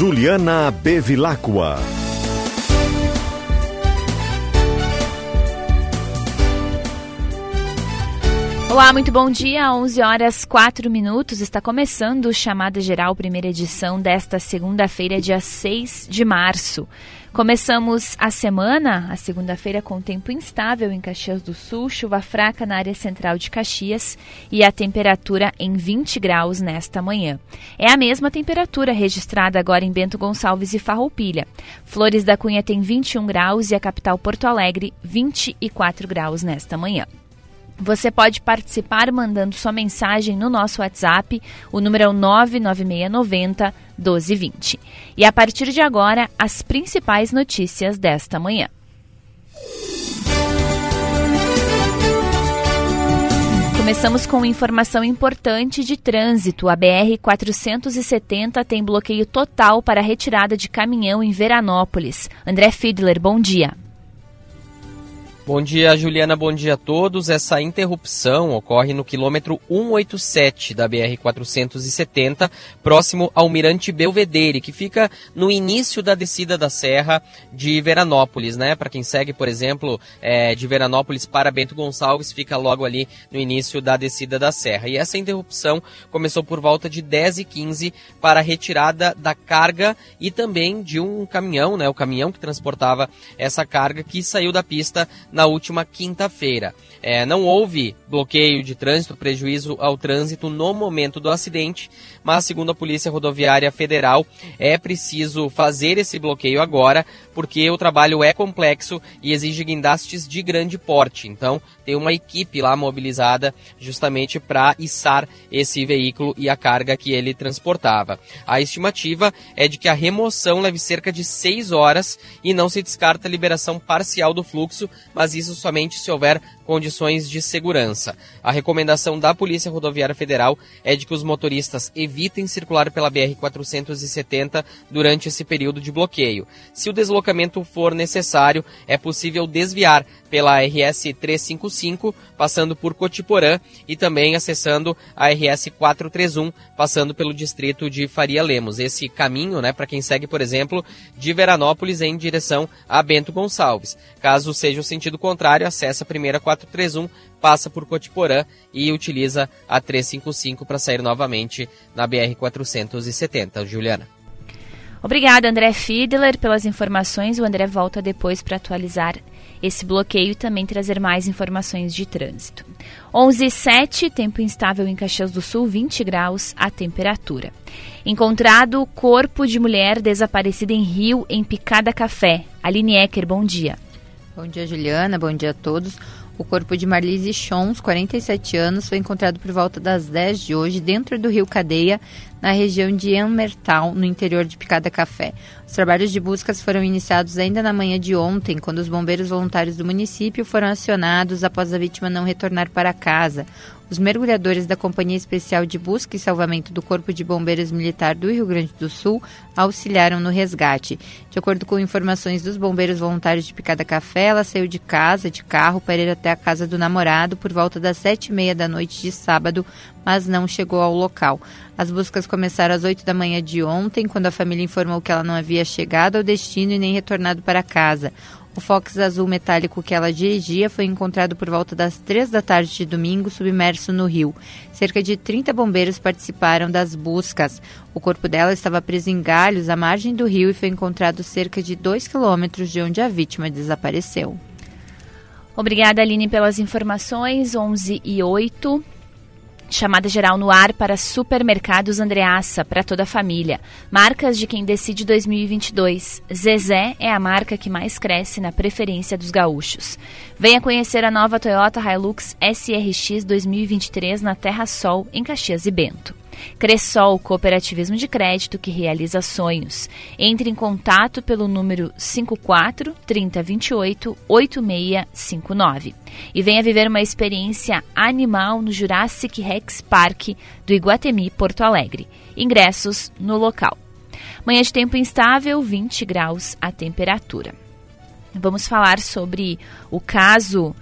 Juliana Bevilacqua. Olá, muito bom dia. 11 horas 4 minutos. Está começando o Chamada Geral, primeira edição desta segunda-feira, dia 6 de março. Começamos a semana, a segunda-feira, com tempo instável em Caxias do Sul, chuva fraca na área central de Caxias e a temperatura em 20 graus nesta manhã. É a mesma temperatura registrada agora em Bento Gonçalves e Farroupilha. Flores da Cunha tem 21 graus e a capital Porto Alegre 24 graus nesta manhã. Você pode participar mandando sua mensagem no nosso WhatsApp, o número é o 99690 1220. E a partir de agora, as principais notícias desta manhã. Começamos com informação importante de trânsito. A BR-470 tem bloqueio total para retirada de caminhão em Veranópolis. André Fiedler, bom dia. Bom dia, Juliana. Bom dia a todos. Essa interrupção ocorre no quilômetro 187 da BR-470, próximo ao Mirante Belvedere, que fica no início da descida da serra de Veranópolis, né? Para quem segue, por exemplo, é, de Veranópolis para Bento Gonçalves, fica logo ali no início da descida da serra. E essa interrupção começou por volta de 10h15 para a retirada da carga e também de um caminhão, né? O caminhão que transportava essa carga que saiu da pista na última quinta-feira. É, não houve bloqueio de trânsito, prejuízo ao trânsito no momento do acidente, mas segundo a Polícia Rodoviária Federal, é preciso fazer esse bloqueio agora, porque o trabalho é complexo e exige guindastes de grande porte. Então, tem uma equipe lá mobilizada justamente para içar esse veículo e a carga que ele transportava. A estimativa é de que a remoção leve cerca de seis horas e não se descarta a liberação parcial do fluxo, mas isso somente se houver condições de segurança. A recomendação da Polícia Rodoviária Federal é de que os motoristas evitem circular pela BR-470 durante esse período de bloqueio. Se o deslocamento for necessário, é possível desviar pela RS 355, passando por Cotiporã e também acessando a RS 431, passando pelo distrito de Faria Lemos. Esse caminho, né, para quem segue, por exemplo, de Veranópolis em direção a Bento Gonçalves. Caso seja o sentido contrário, acessa a primeira 431, passa por Cotiporã e utiliza a 355 para sair novamente na BR 470. Juliana. Obrigada, André Fiedler, pelas informações. O André volta depois para atualizar esse bloqueio e também trazer mais informações de trânsito. 11 e 7, tempo instável em Caxias do Sul, 20 graus a temperatura. Encontrado corpo de mulher desaparecida em Rio, em Picada Café. Aline Ecker, bom dia. Bom dia, Juliana. Bom dia a todos. O corpo de Marlise Chons, 47 anos, foi encontrado por volta das 10 de hoje dentro do rio Cadeia, na região de Emertal, no interior de Picada Café. Os trabalhos de buscas foram iniciados ainda na manhã de ontem, quando os bombeiros voluntários do município foram acionados após a vítima não retornar para casa. Os mergulhadores da Companhia Especial de Busca e Salvamento do Corpo de Bombeiros Militar do Rio Grande do Sul auxiliaram no resgate. De acordo com informações dos bombeiros voluntários de Picada Café, ela saiu de casa, de carro, para ir até a casa do namorado por volta das sete e meia da noite de sábado, mas não chegou ao local. As buscas começaram às 8 da manhã de ontem, quando a família informou que ela não havia chegado ao destino e nem retornado para casa. O Fox azul metálico que ela dirigia foi encontrado por volta das 3 da tarde de domingo, submerso no rio. Cerca de 30 bombeiros participaram das buscas. O corpo dela estava preso em galhos à margem do rio e foi encontrado cerca de 2 quilômetros de onde a vítima desapareceu. Obrigada, Aline, pelas informações. 11 e 8. Chamada geral no ar para Supermercados Andreaça, para toda a família. Marcas de quem decide 2022. Zezé é a marca que mais cresce na preferência dos gaúchos. Venha conhecer a nova Toyota Hilux SRX 2023 na Terra Sol, em Caxias e Bento. Cressol, cooperativismo de crédito que realiza sonhos. Entre em contato pelo número 54 3028 8659 e venha viver uma experiência animal no Jurassic Rex Park do Iguatemi, Porto Alegre. Ingressos no local. Manhã de tempo instável, 20 graus a temperatura. Vamos falar sobre o caso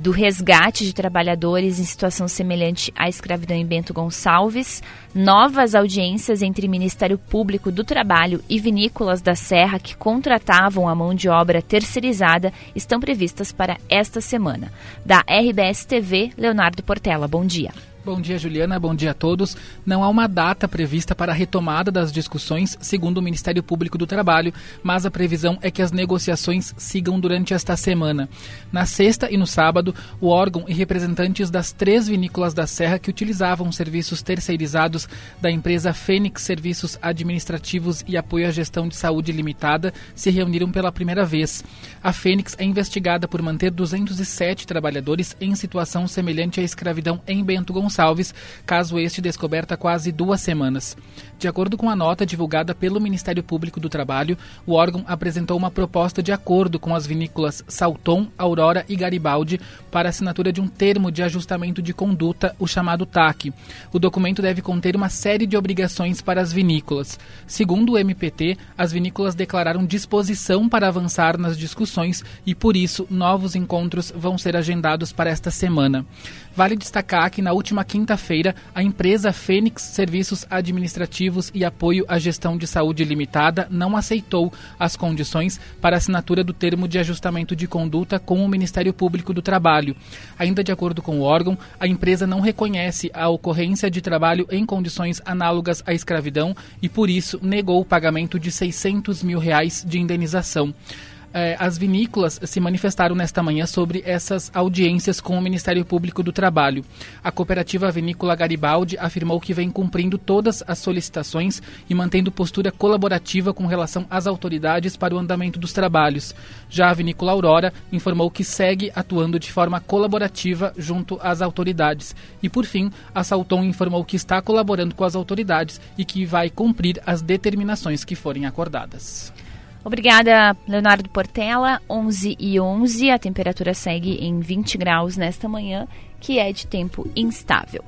Do resgate de trabalhadores em situação semelhante à escravidão em Bento Gonçalves, novas audiências entre Ministério Público do Trabalho e vinícolas da Serra que contratavam a mão de obra terceirizada estão previstas para esta semana. Da RBS TV, Leonardo Portela, bom dia. Bom dia, Juliana. Bom dia a todos. Não há uma data prevista para a retomada das discussões, segundo o Ministério Público do Trabalho, mas a previsão é que as negociações sigam durante esta semana. Na sexta e no sábado, o órgão e representantes das três vinícolas da Serra que utilizavam serviços terceirizados da empresa Fênix Serviços Administrativos e Apoio à Gestão de Saúde Limitada se reuniram pela primeira vez. A Fênix é investigada por manter 207 trabalhadores em situação semelhante à escravidão em Bento Gonçalves Gonçalves, caso este descoberto há quase duas semanas. De acordo com a nota divulgada pelo Ministério Público do Trabalho, o órgão apresentou uma proposta de acordo com as vinícolas Salton, Aurora e Garibaldi para assinatura de um termo de ajustamento de conduta, o chamado TAC. O documento deve conter uma série de obrigações para as vinícolas. Segundo o MPT, as vinícolas declararam disposição para avançar nas discussões e, por isso, novos encontros vão ser agendados para esta semana. Vale destacar que na última quinta-feira, a empresa Fênix Serviços Administrativos e Apoio à Gestão de Saúde Limitada não aceitou as condições para assinatura do termo de ajustamento de conduta com o Ministério Público do Trabalho. Ainda de acordo com o órgão, a empresa não reconhece a ocorrência de trabalho em condições análogas à escravidão e, por isso, negou o pagamento de 600 mil reais de indenização eh, as vinícolas se manifestaram nesta manhã sobre essas audiências com o Ministério Público do Trabalho. A cooperativa Vinícola Garibaldi afirmou que vem cumprindo todas as solicitações e mantendo postura colaborativa com relação às autoridades para o andamento dos trabalhos. Já a Vinícola Aurora informou que segue atuando de forma colaborativa junto às autoridades. E por fim, a Salton informou que está colaborando com as autoridades e que vai cumprir as determinações que forem acordadas. Obrigada, Leonardo Portela. 11 e 11, a temperatura segue em 20 graus nesta manhã, que é de tempo instável.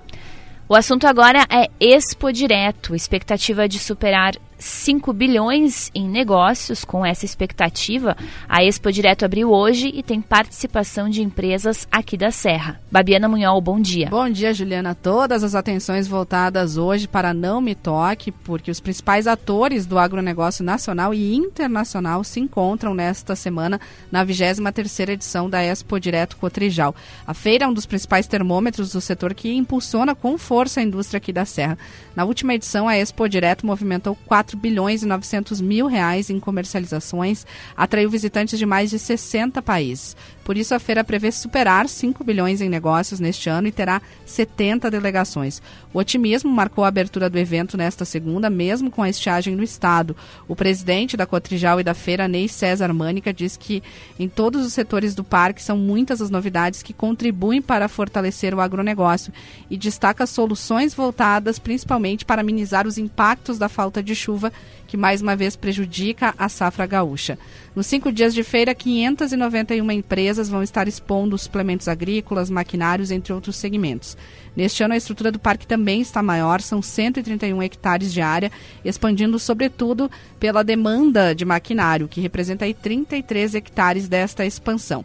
O assunto agora é Expo Direto, expectativa de superar 5 bilhões em negócios com essa expectativa. A Expo Direto abriu hoje e tem participação de empresas aqui da Serra. Babiana Munhol, bom dia. Bom dia, Juliana. Todas as atenções voltadas hoje para Não Me Toque, porque os principais atores do agronegócio nacional e internacional se encontram nesta semana na 23ª edição da Expo Direto Cotrijal. A feira é um dos principais termômetros do setor que impulsiona com força a indústria aqui da Serra. Na última edição, a Expo Direto movimentou 4 4 bilhões e 900 mil reais em comercializações, atraiu visitantes de mais de 60 países. Por isso, a feira prevê superar 5 bilhões em negócios neste ano e terá 70 delegações. O otimismo marcou a abertura do evento nesta segunda, mesmo com a estiagem no estado. O presidente da Cotrijal e da feira, Ney César Mânica, diz que em todos os setores do parque são muitas as novidades que contribuem para fortalecer o agronegócio e destaca soluções voltadas principalmente para minimizar os impactos da falta de chuva que mais uma vez prejudica a safra gaúcha. Nos cinco dias de feira, 591 empresas vão estar expondo suplementos agrícolas, maquinários, entre outros segmentos. Neste ano, a estrutura do parque também está maior, são 131 hectares de área, expandindo sobretudo pela demanda de maquinário, que representa aí 33 hectares desta expansão.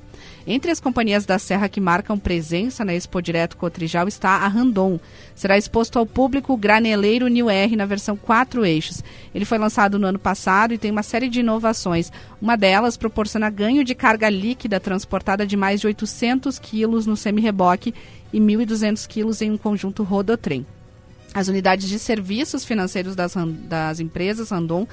Entre as companhias da Serra que marcam presença na Expo Direto Cotrijal está a Randon. Será exposto ao público o graneleiro New R na versão quatro eixos. Ele foi lançado no ano passado e tem uma série de inovações. Uma delas proporciona ganho de carga líquida transportada de mais de 800 quilos no semi-reboque e 1.200 quilos em um conjunto rodotrem. As unidades de serviços financeiros das, das empresas Randon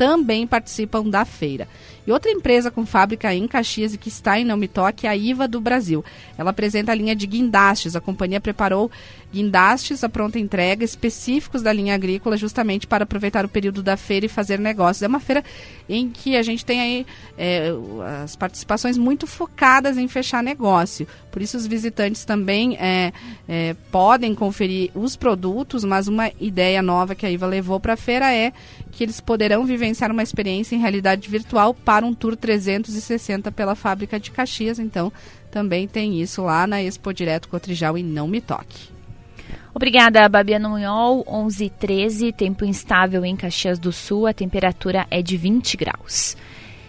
também participam da feira. E outra empresa com fábrica em Caxias e que está em Não Me Toque é a IVA do Brasil. Ela apresenta a linha de guindastes. A companhia preparou guindastes à pronta entrega específicos da linha agrícola justamente para aproveitar o período da feira e fazer negócios. É uma feira em que a gente tem aí é, as participações muito focadas em fechar negócio. Por isso os visitantes também é, é, podem conferir os produtos, mas uma ideia nova que a IVA levou para a feira é que eles poderão vivenciar uma experiência em realidade virtual para um tour 360 pela fábrica de Caxias. Então, também tem isso lá na Expo Direto Cotrijal e Não Me Toque. Obrigada, Babiana Munhol. 11 e 13, tempo instável em Caxias do Sul, a temperatura é de 20 graus.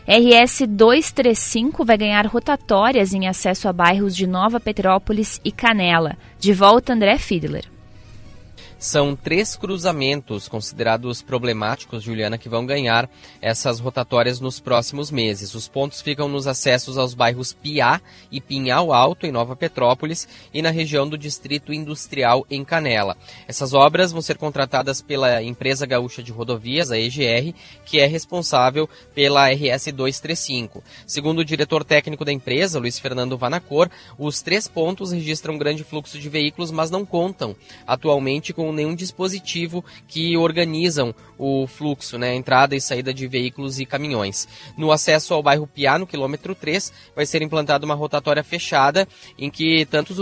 RS 235 vai ganhar rotatórias em acesso a bairros de Nova Petrópolis e Canela. De volta, André Fiedler. São três cruzamentos considerados problemáticos, Juliana, que vão ganhar essas rotatórias nos próximos meses. Os pontos ficam nos acessos aos bairros Piá e Pinhal Alto, em Nova Petrópolis, e na região do Distrito Industrial, em Canela. Essas obras vão ser contratadas pela empresa gaúcha de rodovias, a EGR, que é responsável pela RS 235. Segundo o diretor técnico da empresa, Luiz Fernando Vanacor, os três pontos registram grande fluxo de veículos, mas não contam atualmente com nenhum dispositivo que organizam o fluxo, né, entrada e saída de veículos e caminhões. No acesso ao bairro Piá, no quilômetro 3, vai ser implantada uma rotatória fechada em que tantos,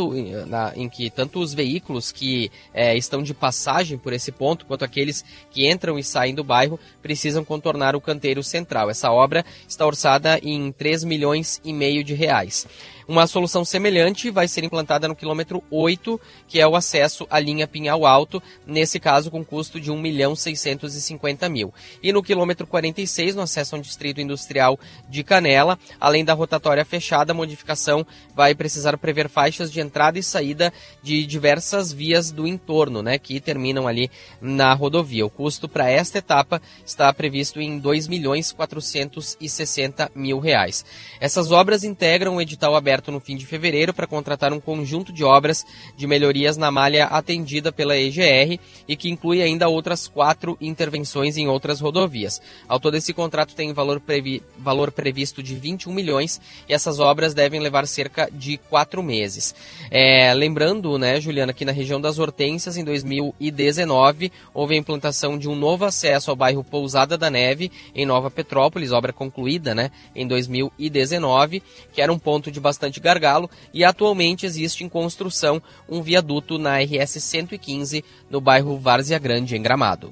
em que tanto os veículos que é, estão de passagem por esse ponto, quanto aqueles que entram e saem do bairro, precisam contornar o canteiro central. Essa obra está orçada em 3 milhões e meio de reais. Uma solução semelhante vai ser implantada no quilômetro 8, que é o acesso à linha Pinhal Alto, nesse caso com custo de 1 milhão 650 mil. E no quilômetro 46, no acesso ao distrito industrial de Canela, além da rotatória fechada, a modificação vai precisar prever faixas de entrada e saída de diversas vias do entorno, né, que terminam ali na rodovia. O custo para esta etapa está previsto em 2 milhões 460 mil reais. Essas obras integram o edital aberto aberto no fim de fevereiro para contratar um conjunto de obras de melhorias na malha atendida pela EGR e que inclui ainda outras quatro intervenções em outras rodovias. Ao todo, esse contrato tem valor, previ valor previsto de 21 milhões e essas obras devem levar cerca de quatro meses. É, lembrando, né, Juliana, que na região das Hortênsias, em 2019, houve a implantação de um novo acesso ao bairro Pousada da Neve, em Nova Petrópolis, obra concluída né, em 2019, que era um ponto de bastante bastante gargalo e atualmente existe em construção um viaduto na RS 115 no bairro Várzea Grande, em Gramado.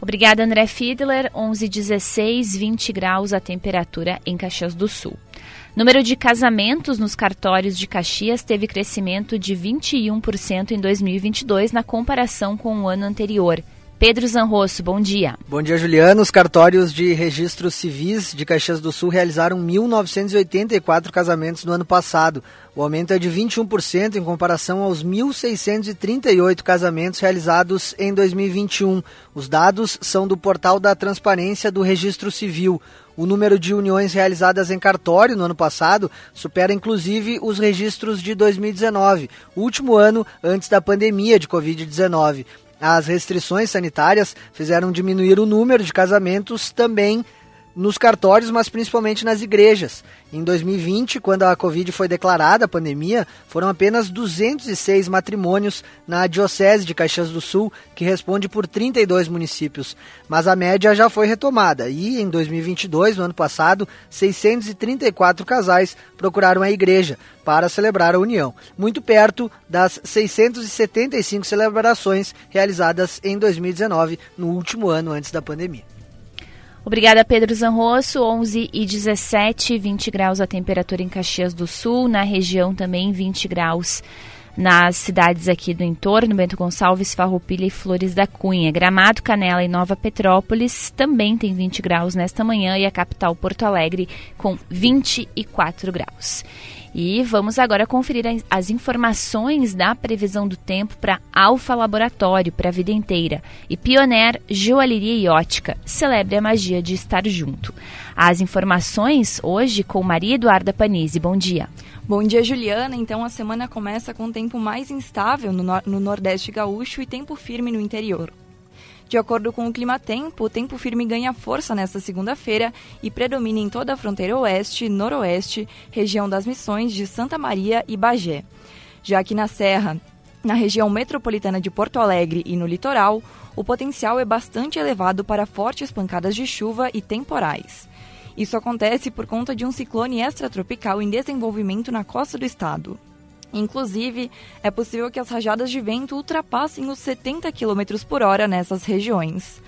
Obrigada, André Fiedler. 11, 16, 20 graus a temperatura em Caxias do Sul. Número de casamentos nos cartórios de Caxias teve crescimento de 21% em 2022 na comparação com o ano anterior. Pedro Zanrosso, bom dia. Bom dia, Juliana. Os cartórios de registros civis de Caxias do Sul realizaram 1.984 casamentos no ano passado. O aumento é de 21% em comparação aos 1.638 casamentos realizados em 2021. Os dados são do portal da Transparência do Registro Civil. O número de uniões realizadas em cartório no ano passado supera inclusive os registros de 2019, último ano antes da pandemia de Covid-19. As restrições sanitárias fizeram diminuir o número de casamentos também nos cartórios, mas principalmente nas igrejas. Em 2020, quando a Covid foi declarada a pandemia, foram apenas 206 matrimônios na Diocese de Caxias do Sul, que responde por 32 municípios. Mas a média já foi retomada e, em 2022, no ano passado, 634 casais procuraram a igreja para celebrar a união, muito perto das 675 celebrações realizadas em 2019, no último ano antes da pandemia. Obrigada, Pedro Zanrosso. 11 e 17, 20 graus a temperatura em Caxias do Sul. Na região também 20 graus nas cidades aqui do entorno, Bento Gonçalves, Farroupilha e Flores da Cunha. Gramado, Canela e Nova Petrópolis também tem 20 graus nesta manhã e a capital Porto Alegre com 24 graus. E vamos agora conferir as informações da previsão do tempo para Alfa Laboratório, para a vida inteira. E Pioneer Joalheria e Ótica. Celebre a magia de estar junto. As informações hoje com Maria Eduarda Panise. Bom dia. Bom dia, Juliana. Então, a semana começa com tempo mais instável no, no Nordeste gaúcho e tempo firme no interior. De acordo com o clima-tempo, o tempo firme ganha força nesta segunda-feira e predomina em toda a fronteira oeste, noroeste, região das Missões de Santa Maria e Bagé. Já que na Serra, na região metropolitana de Porto Alegre e no litoral, o potencial é bastante elevado para fortes pancadas de chuva e temporais. Isso acontece por conta de um ciclone extratropical em desenvolvimento na costa do estado. Inclusive, é possível que as rajadas de vento ultrapassem os 70 km por hora nessas regiões.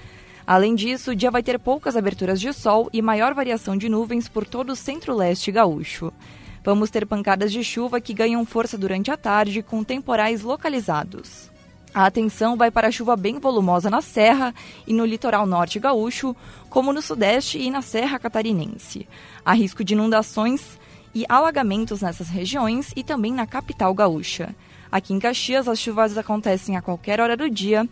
Além disso, o dia vai ter poucas aberturas de sol e maior variação de nuvens por todo o centro-leste gaúcho. Vamos ter pancadas de chuva que ganham força durante a tarde, com temporais localizados. A atenção vai para a chuva bem volumosa na Serra e no litoral norte gaúcho, como no sudeste e na Serra catarinense. Há risco de inundações e alagamentos nessas regiões e também na capital gaúcha. Aqui em Caxias, as chuvas acontecem a qualquer hora do dia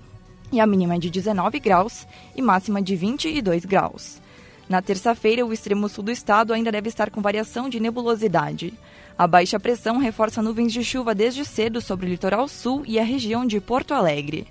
e a mínima é de 19 graus e máxima de 22 graus. Na terça-feira, o extremo sul do estado ainda deve estar com variação de nebulosidade. A baixa pressão reforça nuvens de chuva desde cedo sobre o litoral sul e a região de Porto Alegre.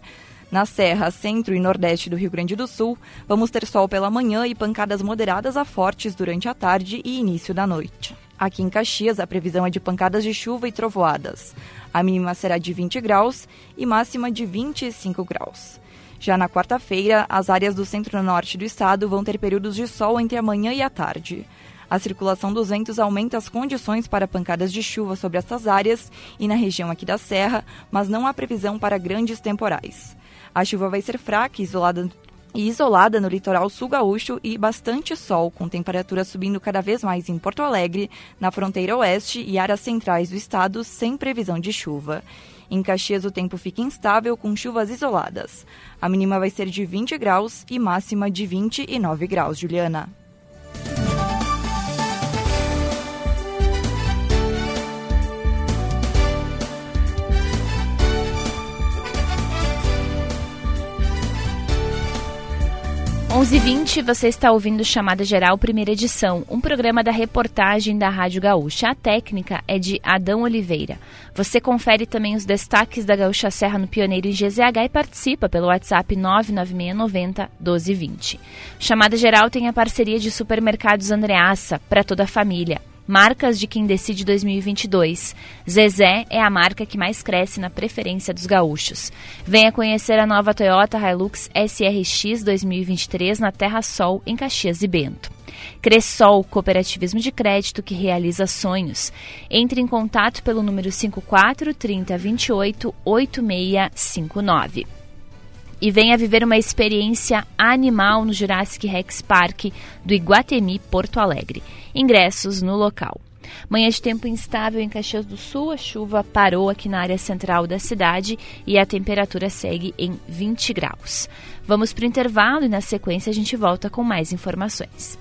Na Serra, Centro e Nordeste do Rio Grande do Sul, vamos ter sol pela manhã e pancadas moderadas a fortes durante a tarde e início da noite. Aqui em Caxias, a previsão é de pancadas de chuva e trovoadas. A mínima será de 20 graus e máxima de 25 graus. Já na quarta-feira, as áreas do centro-norte do estado vão ter períodos de sol entre a manhã e a tarde. A circulação dos ventos aumenta as condições para pancadas de chuva sobre essas áreas e na região aqui da Serra, mas não há previsão para grandes temporais. A chuva vai ser fraca isolada, e isolada no litoral sul gaúcho e bastante sol, com temperaturas subindo cada vez mais em Porto Alegre, na fronteira oeste e áreas centrais do estado, sem previsão de chuva. Em Caxias, o tempo fica instável, com chuvas isoladas. A mínima vai ser de 20 graus e máxima de 29 graus, Juliana. Onze h 20 você está ouvindo Chamada Geral, primeira edição, um programa da reportagem da Rádio Gaúcha. A técnica é de Adão Oliveira. Você confere também os destaques da Gaúcha Serra no Pioneiro em GZH e participa pelo WhatsApp 99690 1220. Chamada Geral tem a parceria de supermercados Andreaça para toda a família. Marcas de quem decide 2022. Zezé é a marca que mais cresce na preferência dos gaúchos. Venha conhecer a nova Toyota Hilux SRX 2023 na Terra Sol, em Caxias e Bento. Cressol, cooperativismo de crédito que realiza sonhos. Entre em contato pelo número 54 30 28 8659 e venha viver uma experiência animal no Jurassic Rex Park do Iguatemi, Porto Alegre. Ingressos no local. Manhã de tempo instável em Caxias do Sul, a chuva parou aqui na área central da cidade e a temperatura segue em 20 graus. Vamos para o intervalo e na sequência a gente volta com mais informações.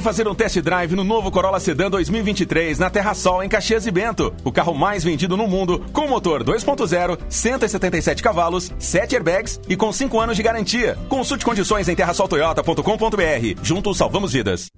Venha fazer um test drive no novo Corolla Sedan 2023 na Terra Sol, em Caxias e Bento. O carro mais vendido no mundo, com motor 2.0, 177 cavalos, 7 airbags e com 5 anos de garantia. Consulte condições em terrasoltoyota.com.br. Juntos salvamos vidas.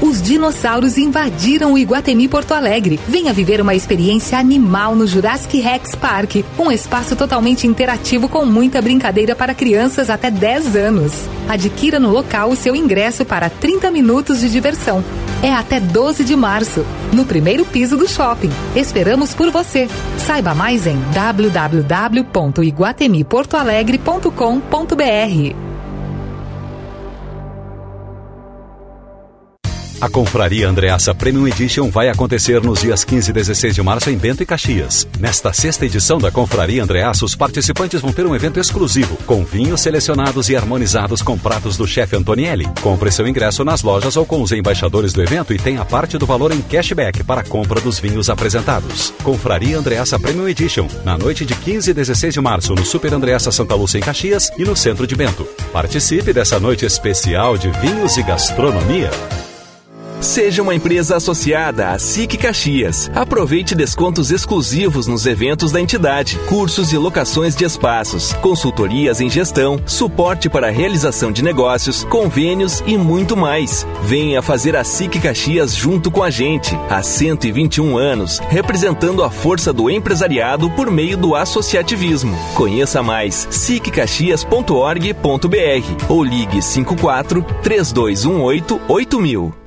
Os dinossauros invadiram o Iguatemi Porto Alegre. Venha viver uma experiência animal no Jurassic Rex Park, um espaço totalmente interativo com muita brincadeira para crianças até 10 anos. Adquira no local o seu ingresso para 30 minutos de diversão. É até 12 de março, no primeiro piso do shopping. Esperamos por você. Saiba mais em www.iguatemiportoalegre.com.br. A Confraria Andreassa Premium Edition vai acontecer nos dias 15 e 16 de março em Bento e Caxias. Nesta sexta edição da Confraria Andreassa, os participantes vão ter um evento exclusivo, com vinhos selecionados e harmonizados com pratos do chefe Antonielli. Compre seu ingresso nas lojas ou com os embaixadores do evento e tenha parte do valor em cashback para a compra dos vinhos apresentados. Confraria Andreassa Premium Edition, na noite de 15 e 16 de março, no Super Andreassa Santa Lúcia em Caxias e no centro de Bento. Participe dessa noite especial de vinhos e gastronomia. Seja uma empresa associada à SIC Caxias. Aproveite descontos exclusivos nos eventos da entidade, cursos e locações de espaços, consultorias em gestão, suporte para a realização de negócios, convênios e muito mais. Venha fazer a SIC Caxias junto com a gente, há 121 anos, representando a força do empresariado por meio do associativismo. Conheça mais siccaxias.org.br ou ligue 54 3218 8000.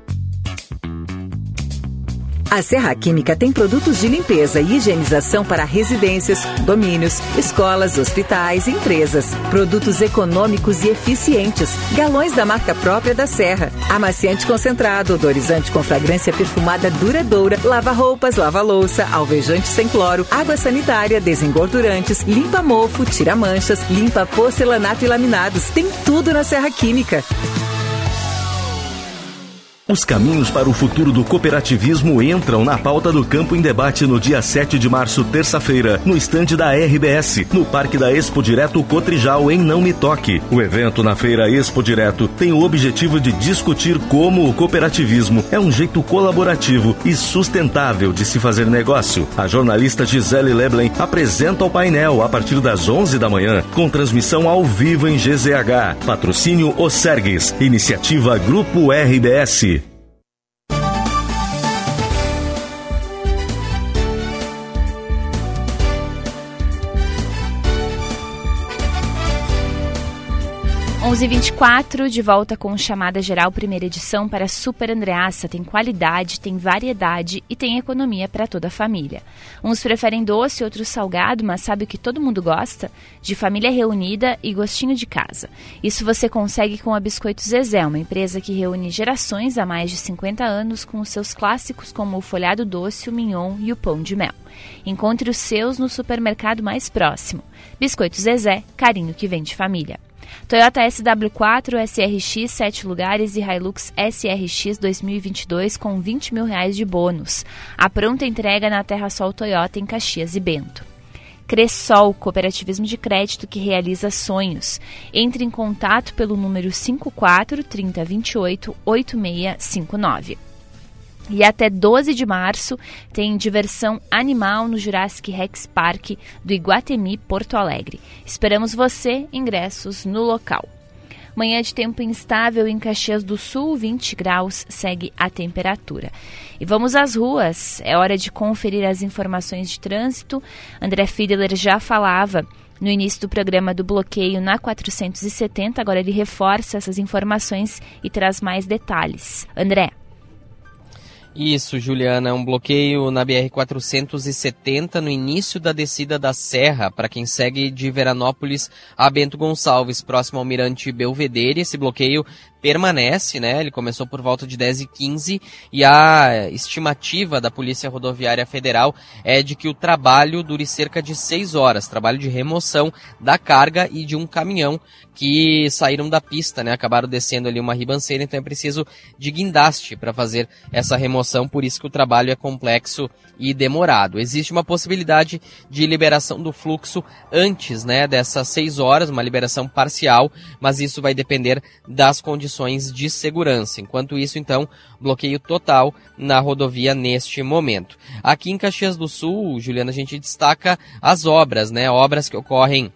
A Serra Química tem produtos de limpeza e higienização para residências, domínios, escolas, hospitais e empresas. Produtos econômicos e eficientes. Galões da marca própria da Serra. Amaciante concentrado, odorizante com fragrância perfumada duradoura, lava-roupas, lava-louça, alvejante sem cloro, água sanitária, desengordurantes, limpa mofo, tira manchas, limpa porcelanato e laminados. Tem tudo na Serra Química. Os caminhos para o futuro do cooperativismo entram na pauta do Campo em Debate no dia 7 de março, terça-feira, no estande da RBS, no Parque da Expo Direto Cotrijal, em Não Me Toque. O evento na Feira Expo Direto tem o objetivo de discutir como o cooperativismo é um jeito colaborativo e sustentável de se fazer negócio. A jornalista Gisele Leblen apresenta o painel a partir das 11 da manhã, com transmissão ao vivo em GZH. Patrocínio Osergues, iniciativa Grupo RBS. 11:24 de volta com chamada geral primeira edição para Super Andreassa. Tem qualidade, tem variedade e tem economia para toda a família. Uns preferem doce, outros salgado, mas sabe o que todo mundo gosta? De família reunida e gostinho de casa. Isso você consegue com a Biscoito Zezé, uma empresa que reúne gerações há mais de 50 anos com os seus clássicos como o folhado doce, o mignon e o pão de mel. Encontre os seus no supermercado mais próximo. Biscoito Zezé, carinho que vem de família. Toyota SW4, SRX 7 lugares e Hilux SRX 2022 com 20 mil reais de bônus. A pronta entrega na Terra Sol Toyota em Caxias e Bento. Cressol, cooperativismo de crédito que realiza sonhos. Entre em contato pelo número 54 3028 8659. E até 12 de março tem diversão animal no Jurassic Rex Park do Iguatemi, Porto Alegre. Esperamos você, ingressos no local. Manhã de tempo instável em Caxias do Sul, 20 graus, segue a temperatura. E vamos às ruas. É hora de conferir as informações de trânsito. André Fiedler já falava no início do programa do bloqueio na 470, agora ele reforça essas informações e traz mais detalhes. André. Isso, Juliana, um bloqueio na BR-470 no início da descida da Serra, para quem segue de Veranópolis a Bento Gonçalves, próximo ao Mirante Belvedere. Esse bloqueio permanece, né? Ele começou por volta de 10 e 15 e a estimativa da Polícia Rodoviária Federal é de que o trabalho dure cerca de 6 horas, trabalho de remoção da carga e de um caminhão que saíram da pista, né? Acabaram descendo ali uma ribanceira, então é preciso de guindaste para fazer essa remoção, por isso que o trabalho é complexo e demorado. Existe uma possibilidade de liberação do fluxo antes, né, dessas 6 horas, uma liberação parcial, mas isso vai depender das condições de segurança. Enquanto isso, então, bloqueio total na rodovia neste momento. Aqui em Caxias do Sul, Juliana, a gente destaca as obras, né, obras que ocorrem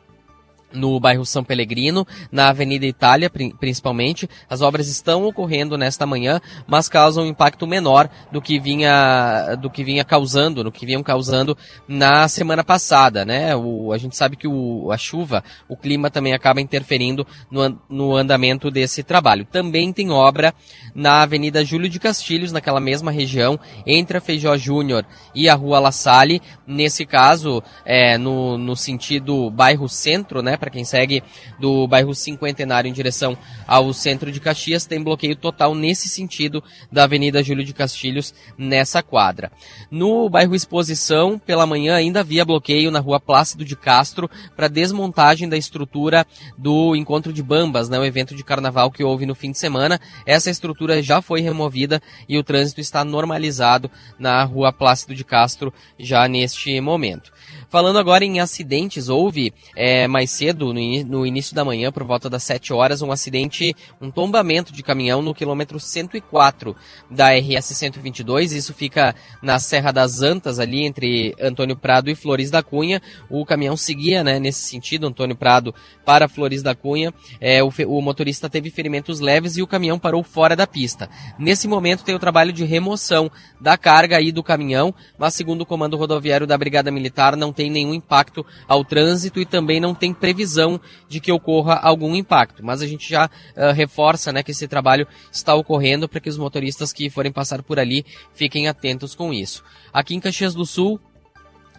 no bairro São Pellegrino, na Avenida Itália, principalmente. As obras estão ocorrendo nesta manhã, mas causam um impacto menor do que vinha, do que vinha causando, no que vinham causando na semana passada, né? O, a gente sabe que o, a chuva, o clima também acaba interferindo no, no andamento desse trabalho. Também tem obra na Avenida Júlio de Castilhos, naquela mesma região, entre a Feijó Júnior e a Rua La Salle. Nesse caso, é, no, no sentido bairro centro, né? Para quem segue do bairro Cinquentenário em direção ao centro de Caxias, tem bloqueio total nesse sentido da Avenida Júlio de Castilhos nessa quadra. No bairro Exposição, pela manhã ainda havia bloqueio na rua Plácido de Castro para desmontagem da estrutura do Encontro de Bambas, né, o evento de carnaval que houve no fim de semana. Essa estrutura já foi removida e o trânsito está normalizado na rua Plácido de Castro já neste momento. Falando agora em acidentes, houve é, mais cedo, no, no, início da manhã, por volta das 7 horas, um acidente, um tombamento de caminhão no quilômetro 104 da RS 122. Isso fica na Serra das Antas, ali entre Antônio Prado e Flores da Cunha. O caminhão seguia né, nesse sentido, Antônio Prado para Flores da Cunha. É, o, o motorista teve ferimentos leves e o caminhão parou fora da pista. Nesse momento tem o trabalho de remoção da carga aí do caminhão, mas segundo o comando rodoviário da Brigada Militar, não tem tem nenhum impacto ao trânsito e também não tem previsão de que ocorra algum impacto. Mas a gente já uh, reforça né, que esse trabalho está ocorrendo para que os motoristas que forem passar por ali fiquem atentos com isso. Aqui em Caxias do Sul,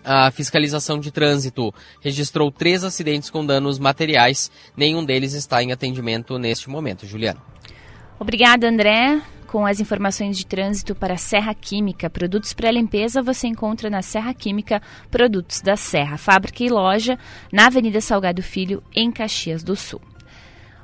a fiscalização de trânsito registrou três acidentes com danos materiais. Nenhum deles está em atendimento neste momento. Juliana. Obrigada, André. Com as informações de trânsito para Serra Química, produtos para limpeza você encontra na Serra Química Produtos da Serra, fábrica e loja na Avenida Salgado Filho, em Caxias do Sul.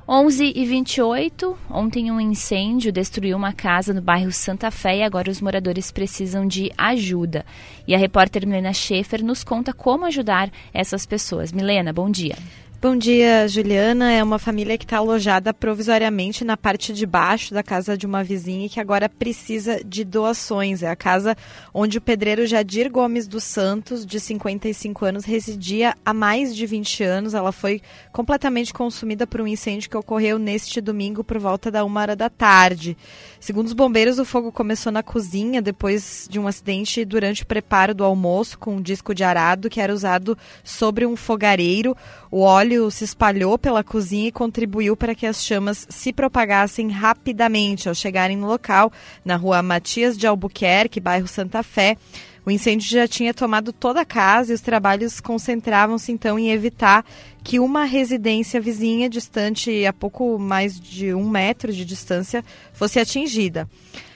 11 e 28, ontem um incêndio destruiu uma casa no bairro Santa Fé e agora os moradores precisam de ajuda. E a repórter Milena Schaefer nos conta como ajudar essas pessoas. Milena, bom dia. Bom dia, Juliana. É uma família que está alojada provisoriamente na parte de baixo da casa de uma vizinha e que agora precisa de doações. É a casa onde o pedreiro Jadir Gomes dos Santos, de 55 anos, residia há mais de 20 anos. Ela foi completamente consumida por um incêndio que ocorreu neste domingo por volta da uma hora da tarde. Segundo os bombeiros, o fogo começou na cozinha depois de um acidente durante o preparo do almoço com um disco de arado que era usado sobre um fogareiro. O óleo se espalhou pela cozinha e contribuiu para que as chamas se propagassem rapidamente ao chegarem no local, na rua Matias de Albuquerque, bairro Santa Fé. O incêndio já tinha tomado toda a casa e os trabalhos concentravam-se então em evitar que uma residência vizinha, distante a pouco mais de um metro de distância, fosse atingida.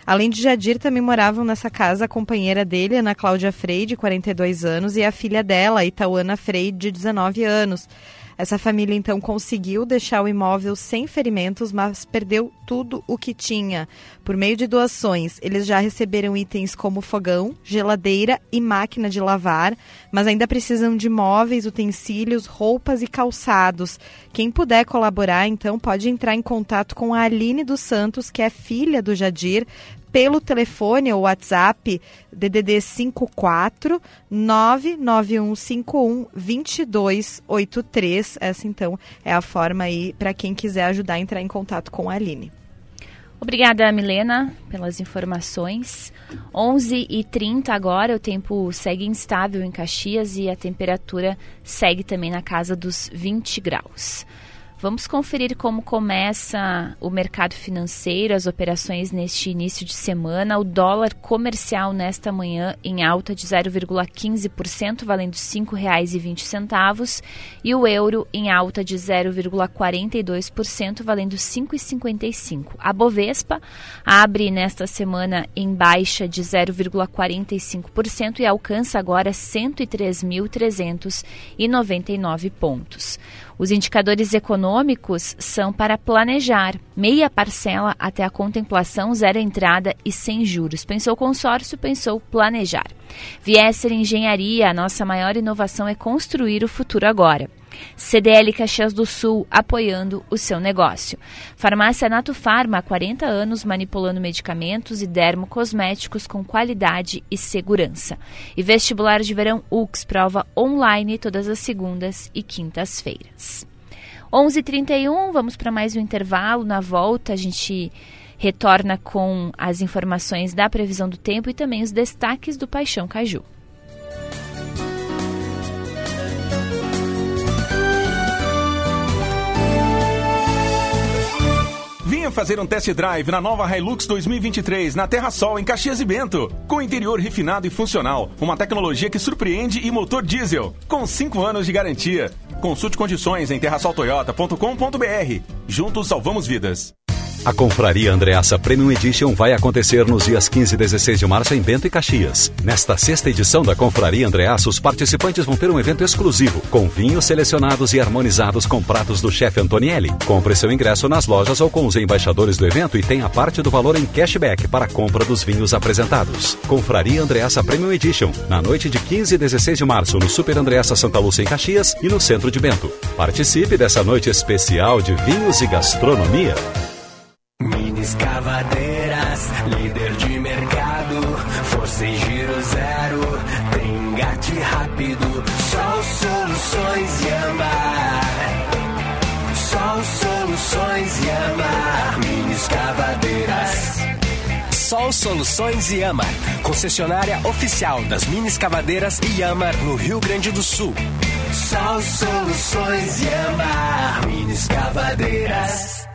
Além de Jadir, também moravam nessa casa a companheira dele, Ana Cláudia Frei, de 42 anos, e a filha dela, Itauana Frei, de 19 anos. Essa família então conseguiu deixar o imóvel sem ferimentos, mas perdeu tudo o que tinha. Por meio de doações, eles já receberam itens como fogão, geladeira e máquina de lavar, mas ainda precisam de móveis, utensílios, roupas e calçados. Quem puder colaborar, então, pode entrar em contato com a Aline dos Santos, que é filha do Jadir, pelo telefone ou WhatsApp DDD 54 99151 2283. Essa então é a forma aí para quem quiser ajudar a entrar em contato com a Aline. Obrigada, Milena, pelas informações. 11h30 agora, o tempo segue instável em Caxias e a temperatura segue também na casa dos 20 graus. Vamos conferir como começa o mercado financeiro, as operações neste início de semana. O dólar comercial nesta manhã em alta de 0,15%, valendo R$ 5,20, e o euro em alta de 0,42%, valendo R$ 5,55. A Bovespa abre nesta semana em baixa de 0,45% e alcança agora 103.399 pontos. Os indicadores econômicos são para planejar, meia parcela até a contemplação, zero entrada e sem juros. Pensou consórcio, pensou planejar. Viesser Engenharia, a nossa maior inovação é construir o futuro agora. CDL Caxias do Sul apoiando o seu negócio. Farmácia Nato Farma, há 40 anos manipulando medicamentos e dermocosméticos com qualidade e segurança. E vestibular de verão UX, prova online todas as segundas e quintas-feiras. 11:31, vamos para mais um intervalo. Na volta a gente retorna com as informações da previsão do tempo e também os destaques do Paixão Caju. Venha fazer um test drive na nova Hilux 2023 na Terra Sol, em Caxias e Bento. Com interior refinado e funcional, uma tecnologia que surpreende e motor diesel, com 5 anos de garantia. Consulte condições em terrasoltoyota.com.br. Juntos salvamos vidas. A Confraria Andreassa Premium Edition vai acontecer nos dias 15 e 16 de março em Bento e Caxias. Nesta sexta edição da Confraria Andreassa, os participantes vão ter um evento exclusivo, com vinhos selecionados e harmonizados com pratos do chefe Antonielli. Compre seu ingresso nas lojas ou com os embaixadores do evento e tenha parte do valor em cashback para a compra dos vinhos apresentados. Confraria Andreassa Premium Edition, na noite de 15 e 16 de março no Super Andreassa Santa Lúcia em Caxias e no centro de Bento. Participe dessa noite especial de vinhos e gastronomia. Mini escavadeiras, líder de mercado, força e giro zero, tem engate rápido, só soluções e amar. Só soluções e amar, mini escavadeiras. Sol Soluções Yamar, concessionária oficial das mini escavadeiras Yamar no Rio Grande do Sul. Sol Soluções Yamar, mini escavadeiras.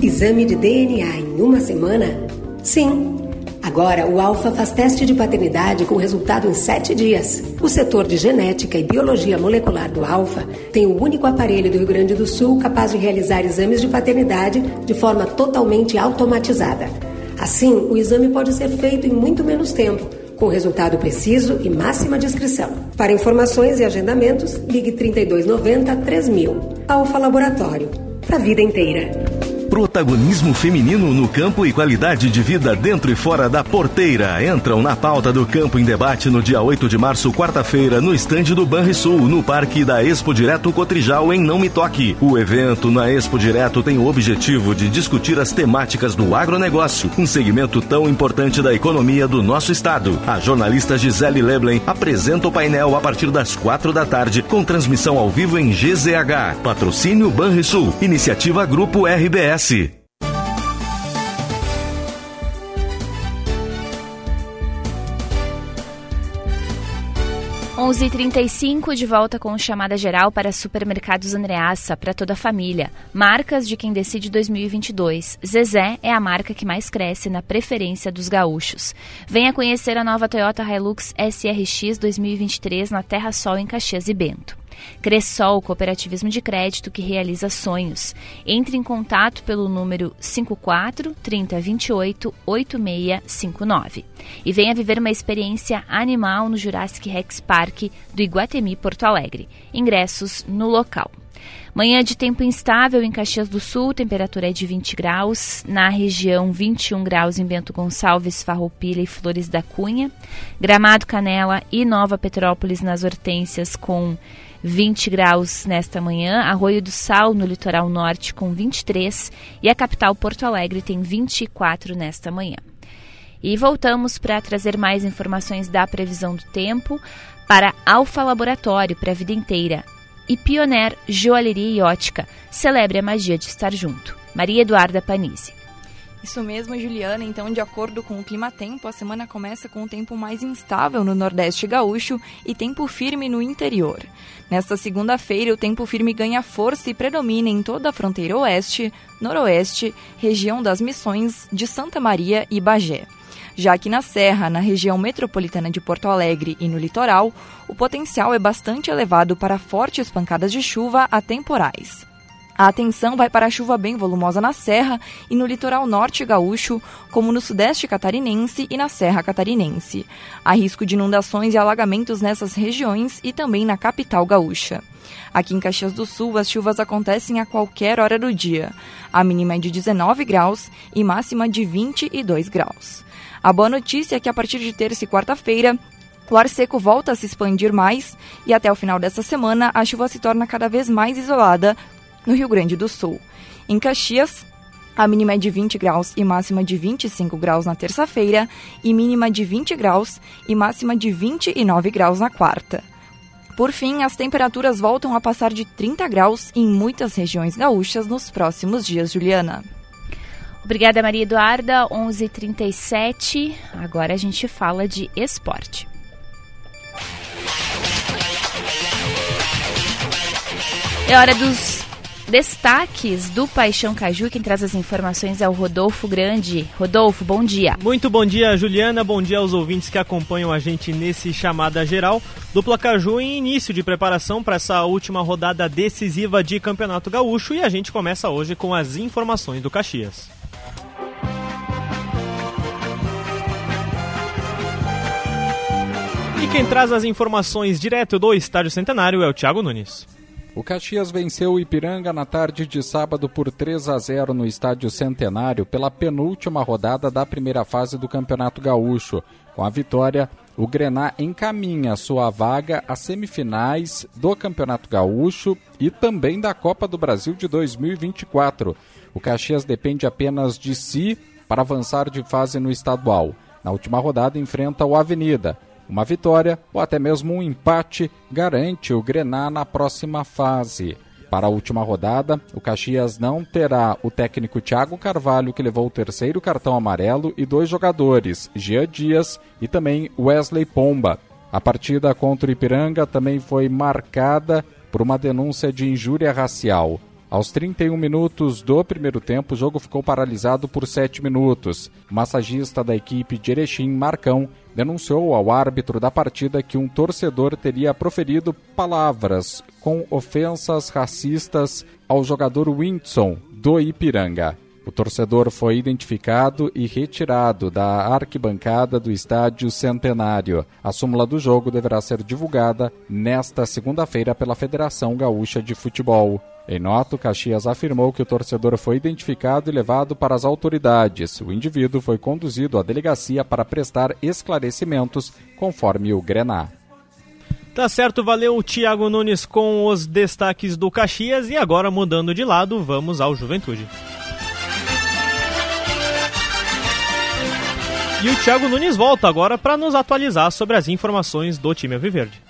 Exame de DNA em uma semana? Sim. Agora, o Alfa faz teste de paternidade com resultado em sete dias. O setor de genética e biologia molecular do Alfa tem o único aparelho do Rio Grande do Sul capaz de realizar exames de paternidade de forma totalmente automatizada. Assim, o exame pode ser feito em muito menos tempo, com resultado preciso e máxima descrição. Para informações e agendamentos, ligue 3290 3000. Alfa Laboratório. Para a vida inteira. Protagonismo feminino no campo e qualidade de vida dentro e fora da porteira entram na pauta do Campo em Debate no dia 8 de março, quarta-feira, no estande do Banrisul, no Parque da Expo Direto Cotrijal, em Não Me Toque. O evento na Expo Direto tem o objetivo de discutir as temáticas do agronegócio, um segmento tão importante da economia do nosso estado. A jornalista Gisele Leblen apresenta o painel a partir das quatro da tarde, com transmissão ao vivo em GZH. Patrocínio Banrisul. Iniciativa Grupo RBS. 11:35 de volta com chamada geral para Supermercados Andreassa para toda a família. Marcas de quem decide 2022. Zezé é a marca que mais cresce na preferência dos gaúchos. Venha conhecer a nova Toyota Hilux SRX 2023 na Terra Sol em Caxias e Bento. Cressol, cooperativismo de crédito que realiza sonhos. Entre em contato pelo número 54 3028 8659 e venha viver uma experiência animal no Jurassic Rex Park do Iguatemi Porto Alegre. Ingressos no local. Manhã de tempo instável em Caxias do Sul, temperatura é de 20 graus. Na região, 21 graus em Bento Gonçalves, Farroupilha e Flores da Cunha. Gramado, Canela e Nova Petrópolis nas Hortências com 20 graus nesta manhã, Arroio do Sal no litoral norte com 23 e a capital Porto Alegre tem 24 nesta manhã. E voltamos para trazer mais informações da previsão do tempo para Alfa Laboratório para a vida inteira e Pioneer Joalheria e Ótica. Celebre a magia de estar junto. Maria Eduarda Panizzi. Isso mesmo, Juliana. Então, de acordo com o clima-tempo, a semana começa com um tempo mais instável no Nordeste gaúcho e tempo firme no interior. Nesta segunda-feira, o tempo firme ganha força e predomina em toda a fronteira oeste, noroeste, região das Missões, de Santa Maria e Bagé. Já que na Serra, na região metropolitana de Porto Alegre e no litoral, o potencial é bastante elevado para fortes pancadas de chuva a temporais. A atenção vai para a chuva bem volumosa na Serra e no litoral norte gaúcho, como no sudeste catarinense e na Serra catarinense. Há risco de inundações e alagamentos nessas regiões e também na capital gaúcha. Aqui em Caxias do Sul, as chuvas acontecem a qualquer hora do dia. A mínima é de 19 graus e máxima de 22 graus. A boa notícia é que a partir de terça e quarta-feira, o ar seco volta a se expandir mais e até o final dessa semana a chuva se torna cada vez mais isolada no Rio Grande do Sul. Em Caxias, a mínima é de 20 graus e máxima de 25 graus na terça-feira, e mínima de 20 graus e máxima de 29 graus na quarta. Por fim, as temperaturas voltam a passar de 30 graus em muitas regiões gaúchas nos próximos dias, Juliana. Obrigada, Maria Eduarda. 11:37. Agora a gente fala de esporte. É hora dos destaques do Paixão Caju. Quem traz as informações é o Rodolfo Grande. Rodolfo, bom dia. Muito bom dia, Juliana. Bom dia aos ouvintes que acompanham a gente nesse chamada geral. Dupla Caju em início de preparação para essa última rodada decisiva de Campeonato Gaúcho e a gente começa hoje com as informações do Caxias. E quem traz as informações direto do Estádio Centenário é o Thiago Nunes. O Caxias venceu o Ipiranga na tarde de sábado por 3 a 0 no Estádio Centenário pela penúltima rodada da primeira fase do Campeonato Gaúcho. Com a vitória, o Grená encaminha sua vaga às semifinais do Campeonato Gaúcho e também da Copa do Brasil de 2024. O Caxias depende apenas de si para avançar de fase no estadual. Na última rodada, enfrenta o Avenida. Uma vitória ou até mesmo um empate garante o Grená na próxima fase. Para a última rodada, o Caxias não terá o técnico Thiago Carvalho, que levou o terceiro cartão amarelo, e dois jogadores, Gia Dias e também Wesley Pomba. A partida contra o Ipiranga também foi marcada por uma denúncia de injúria racial. Aos 31 minutos do primeiro tempo, o jogo ficou paralisado por 7 minutos. O massagista da equipe de Erechim, Marcão, denunciou ao árbitro da partida que um torcedor teria proferido palavras com ofensas racistas ao jogador Windson, do Ipiranga. O torcedor foi identificado e retirado da arquibancada do Estádio Centenário. A súmula do jogo deverá ser divulgada nesta segunda-feira pela Federação Gaúcha de Futebol. Em nota, o Caxias afirmou que o torcedor foi identificado e levado para as autoridades. O indivíduo foi conduzido à delegacia para prestar esclarecimentos, conforme o Grená. Tá certo, valeu Thiago Nunes com os destaques do Caxias e agora mudando de lado, vamos ao Juventude. E o Thiago Nunes volta agora para nos atualizar sobre as informações do time Alviverde.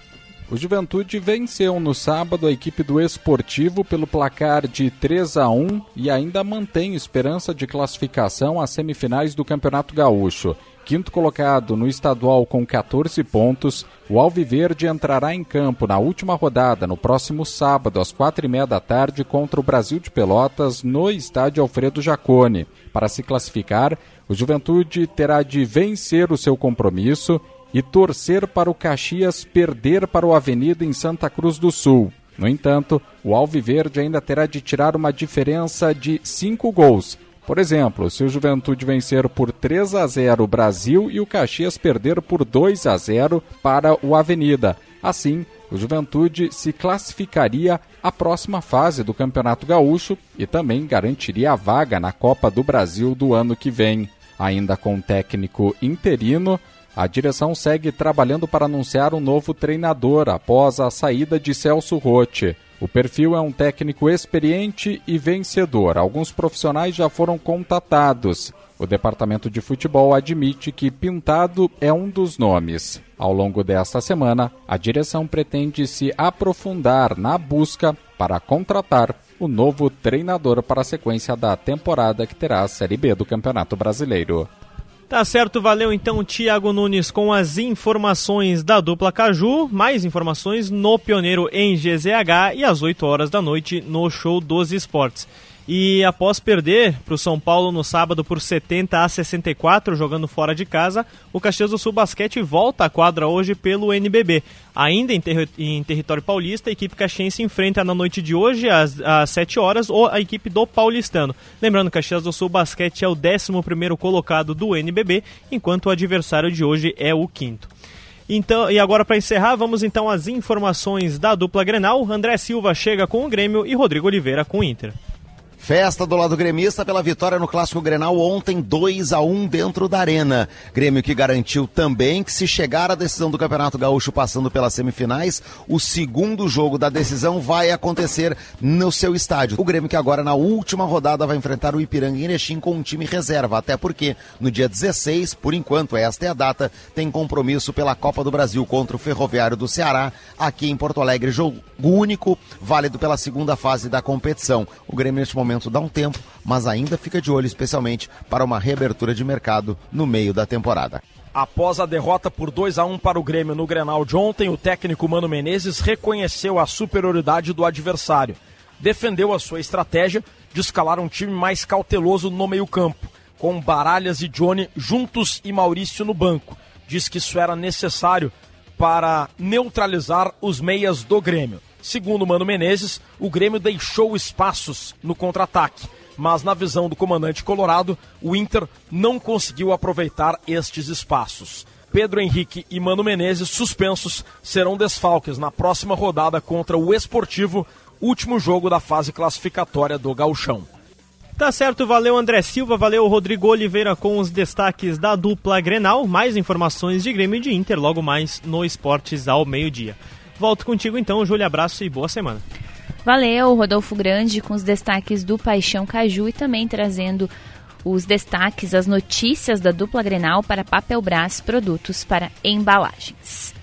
O Juventude venceu no sábado a equipe do Esportivo pelo placar de 3 a 1 e ainda mantém esperança de classificação às semifinais do Campeonato Gaúcho. Quinto colocado no estadual com 14 pontos, o Alviverde entrará em campo na última rodada no próximo sábado às quatro e meia da tarde contra o Brasil de Pelotas no estádio Alfredo Jacone. Para se classificar, o Juventude terá de vencer o seu compromisso e torcer para o Caxias perder para o Avenida em Santa Cruz do Sul. No entanto, o Alviverde ainda terá de tirar uma diferença de cinco gols. Por exemplo, se o Juventude vencer por 3 a 0 o Brasil e o Caxias perder por 2 a 0 para o Avenida. Assim, o Juventude se classificaria à próxima fase do Campeonato Gaúcho e também garantiria a vaga na Copa do Brasil do ano que vem. Ainda com técnico interino, a direção segue trabalhando para anunciar um novo treinador após a saída de Celso Rotti. O perfil é um técnico experiente e vencedor. Alguns profissionais já foram contatados. O departamento de futebol admite que Pintado é um dos nomes. Ao longo desta semana, a direção pretende se aprofundar na busca para contratar o novo treinador para a sequência da temporada que terá a Série B do Campeonato Brasileiro. Tá certo, valeu então Tiago Nunes com as informações da dupla Caju. Mais informações no Pioneiro em GZH e às 8 horas da noite no Show dos Esportes. E após perder para o São Paulo no sábado por 70 a 64, jogando fora de casa, o Caxias do Sul Basquete volta à quadra hoje pelo NBB. Ainda em, em território paulista, a equipe caxiense enfrenta na noite de hoje, às, às 7 horas, ou a equipe do paulistano. Lembrando Caxias do Sul Basquete é o 11 colocado do NBB, enquanto o adversário de hoje é o quinto. Então, e agora para encerrar, vamos então às informações da dupla Grenal. André Silva chega com o Grêmio e Rodrigo Oliveira com o Inter. Festa do lado gremista pela vitória no Clássico Grenal ontem 2 a 1 dentro da Arena. Grêmio que garantiu também que se chegar a decisão do Campeonato Gaúcho passando pelas semifinais, o segundo jogo da decisão vai acontecer no seu estádio. O Grêmio que agora na última rodada vai enfrentar o Ipiranga em Erechim com um time reserva, até porque no dia 16, por enquanto esta é a data, tem compromisso pela Copa do Brasil contra o Ferroviário do Ceará, aqui em Porto Alegre, jogo único, válido pela segunda fase da competição. O Grêmio neste momento momento dá um tempo, mas ainda fica de olho especialmente para uma reabertura de mercado no meio da temporada. Após a derrota por 2 a 1 para o Grêmio no Grenal de ontem, o técnico Mano Menezes reconheceu a superioridade do adversário. Defendeu a sua estratégia de escalar um time mais cauteloso no meio-campo, com Baralhas e Johnny juntos e Maurício no banco. Diz que isso era necessário para neutralizar os meias do Grêmio. Segundo Mano Menezes, o Grêmio deixou espaços no contra-ataque, mas na visão do comandante colorado, o Inter não conseguiu aproveitar estes espaços. Pedro Henrique e Mano Menezes, suspensos, serão desfalques na próxima rodada contra o Esportivo último jogo da fase classificatória do Gauchão. Tá certo, valeu André Silva, valeu Rodrigo Oliveira com os destaques da dupla Grenal. Mais informações de Grêmio e de Inter logo mais no Esportes ao meio-dia. Volto contigo então, Júlio, abraço e boa semana. Valeu, Rodolfo Grande com os destaques do Paixão Caju e também trazendo os destaques, as notícias da dupla Grenal para Papel Brás, produtos para embalagens.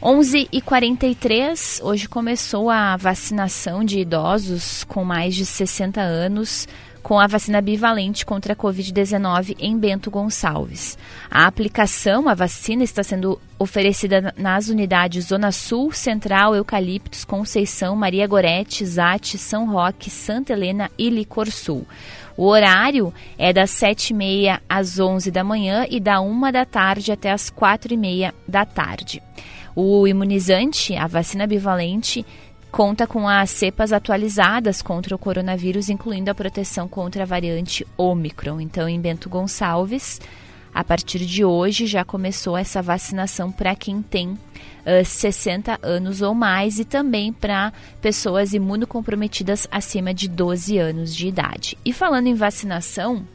11 e 43 hoje começou a vacinação de idosos com mais de 60 anos com a vacina bivalente contra a Covid-19 em Bento Gonçalves. A aplicação, a vacina, está sendo oferecida nas unidades Zona Sul, Central, Eucaliptos, Conceição, Maria Gorete, Zate, São Roque, Santa Helena e Licor Sul. O horário é das 7h30 às 11 da manhã e da 1 da tarde até as 4h30 da tarde. O imunizante, a vacina bivalente, conta com as cepas atualizadas contra o coronavírus, incluindo a proteção contra a variante Omicron. Então, em Bento Gonçalves, a partir de hoje já começou essa vacinação para quem tem uh, 60 anos ou mais e também para pessoas imunocomprometidas acima de 12 anos de idade. E falando em vacinação,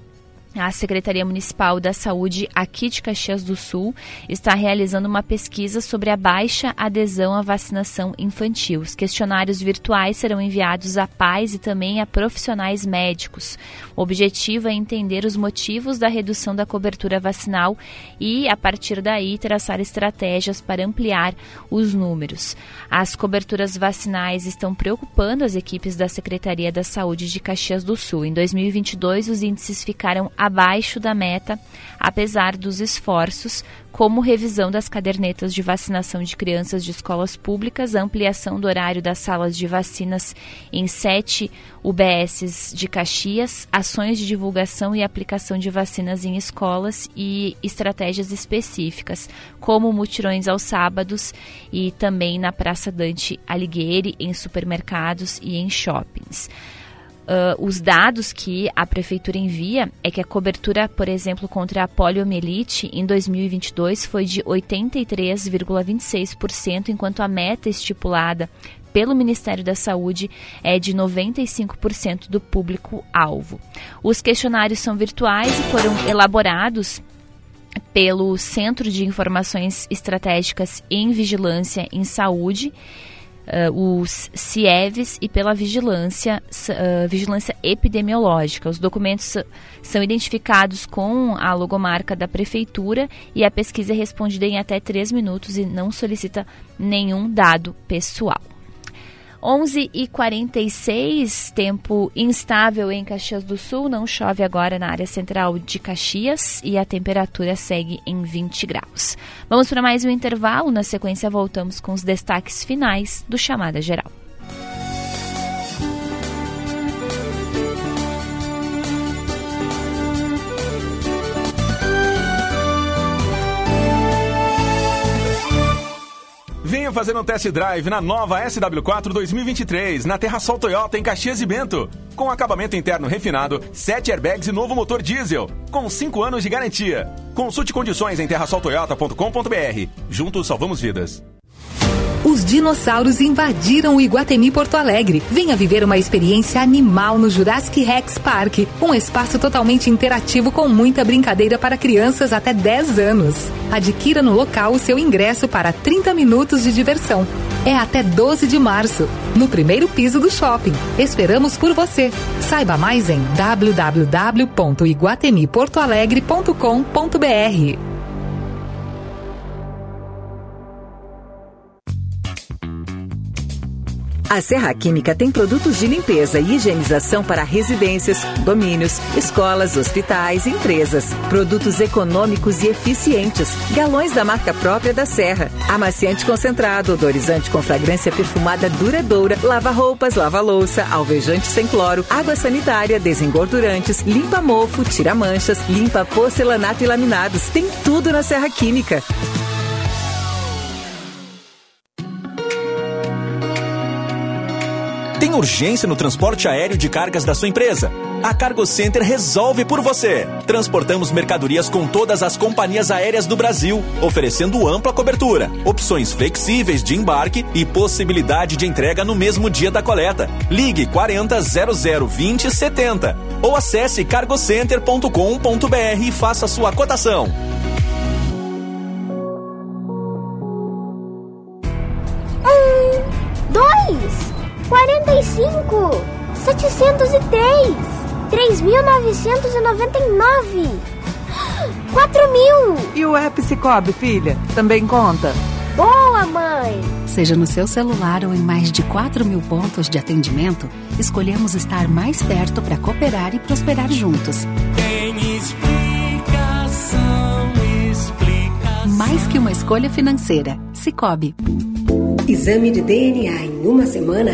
a Secretaria Municipal da Saúde aqui de Caxias do Sul está realizando uma pesquisa sobre a baixa adesão à vacinação infantil. Os questionários virtuais serão enviados a pais e também a profissionais médicos. O objetivo é entender os motivos da redução da cobertura vacinal e, a partir daí, traçar estratégias para ampliar os números. As coberturas vacinais estão preocupando as equipes da Secretaria da Saúde de Caxias do Sul. Em 2022, os índices ficaram abaixo da meta, apesar dos esforços, como revisão das cadernetas de vacinação de crianças de escolas públicas, ampliação do horário das salas de vacinas em sete UBSs de Caxias, ações de divulgação e aplicação de vacinas em escolas e estratégias específicas, como mutirões aos sábados e também na Praça Dante Alighieri, em supermercados e em shoppings. Uh, os dados que a prefeitura envia é que a cobertura, por exemplo, contra a poliomielite em 2022 foi de 83,26%, enquanto a meta estipulada pelo Ministério da Saúde é de 95% do público-alvo. Os questionários são virtuais e foram elaborados pelo Centro de Informações Estratégicas em Vigilância em Saúde uh, os CIEVs e pela vigilância, uh, vigilância epidemiológica. Os documentos são identificados com a logomarca da prefeitura e a pesquisa é respondida em até três minutos e não solicita nenhum dado pessoal. 11 e 46 tempo instável em Caxias do Sul, não chove agora na área central de Caxias e a temperatura segue em 20 graus. Vamos para mais um intervalo, na sequência voltamos com os destaques finais do Chamada Geral. Venha fazer um test drive na nova SW4 2023 na Terra Sol Toyota em Caxias e Bento. Com acabamento interno refinado, 7 airbags e novo motor diesel, com 5 anos de garantia. Consulte condições em terrasoltoyota.com.br. Juntos salvamos vidas. Os dinossauros invadiram o Iguatemi Porto Alegre. Venha viver uma experiência animal no Jurassic Rex Park, um espaço totalmente interativo com muita brincadeira para crianças até 10 anos. Adquira no local o seu ingresso para 30 minutos de diversão. É até 12 de março, no primeiro piso do shopping. Esperamos por você. Saiba mais em www.iguatemiportoalegre.com.br. A Serra Química tem produtos de limpeza e higienização para residências, domínios, escolas, hospitais e empresas. Produtos econômicos e eficientes. Galões da marca própria da Serra. Amaciante concentrado, odorizante com fragrância perfumada duradoura, lava-roupas, lava-louça, alvejante sem cloro, água sanitária, desengordurantes, limpa mofo, tira manchas, limpa porcelanato e laminados. Tem tudo na Serra Química. Tem urgência no transporte aéreo de cargas da sua empresa? A Cargo Center resolve por você. Transportamos mercadorias com todas as companhias aéreas do Brasil, oferecendo ampla cobertura, opções flexíveis de embarque e possibilidade de entrega no mesmo dia da coleta. Ligue 40 00 20 70 ou acesse cargocenter.com.br e faça sua cotação. 35, 710, 3.999, 4.000. E o app Cicobi, filha, também conta? Boa, mãe! Seja no seu celular ou em mais de 4 mil pontos de atendimento, escolhemos estar mais perto para cooperar e prosperar juntos. Tem explicação, explicação. Mais que uma escolha financeira, Cicobi. Exame de DNA em uma semana?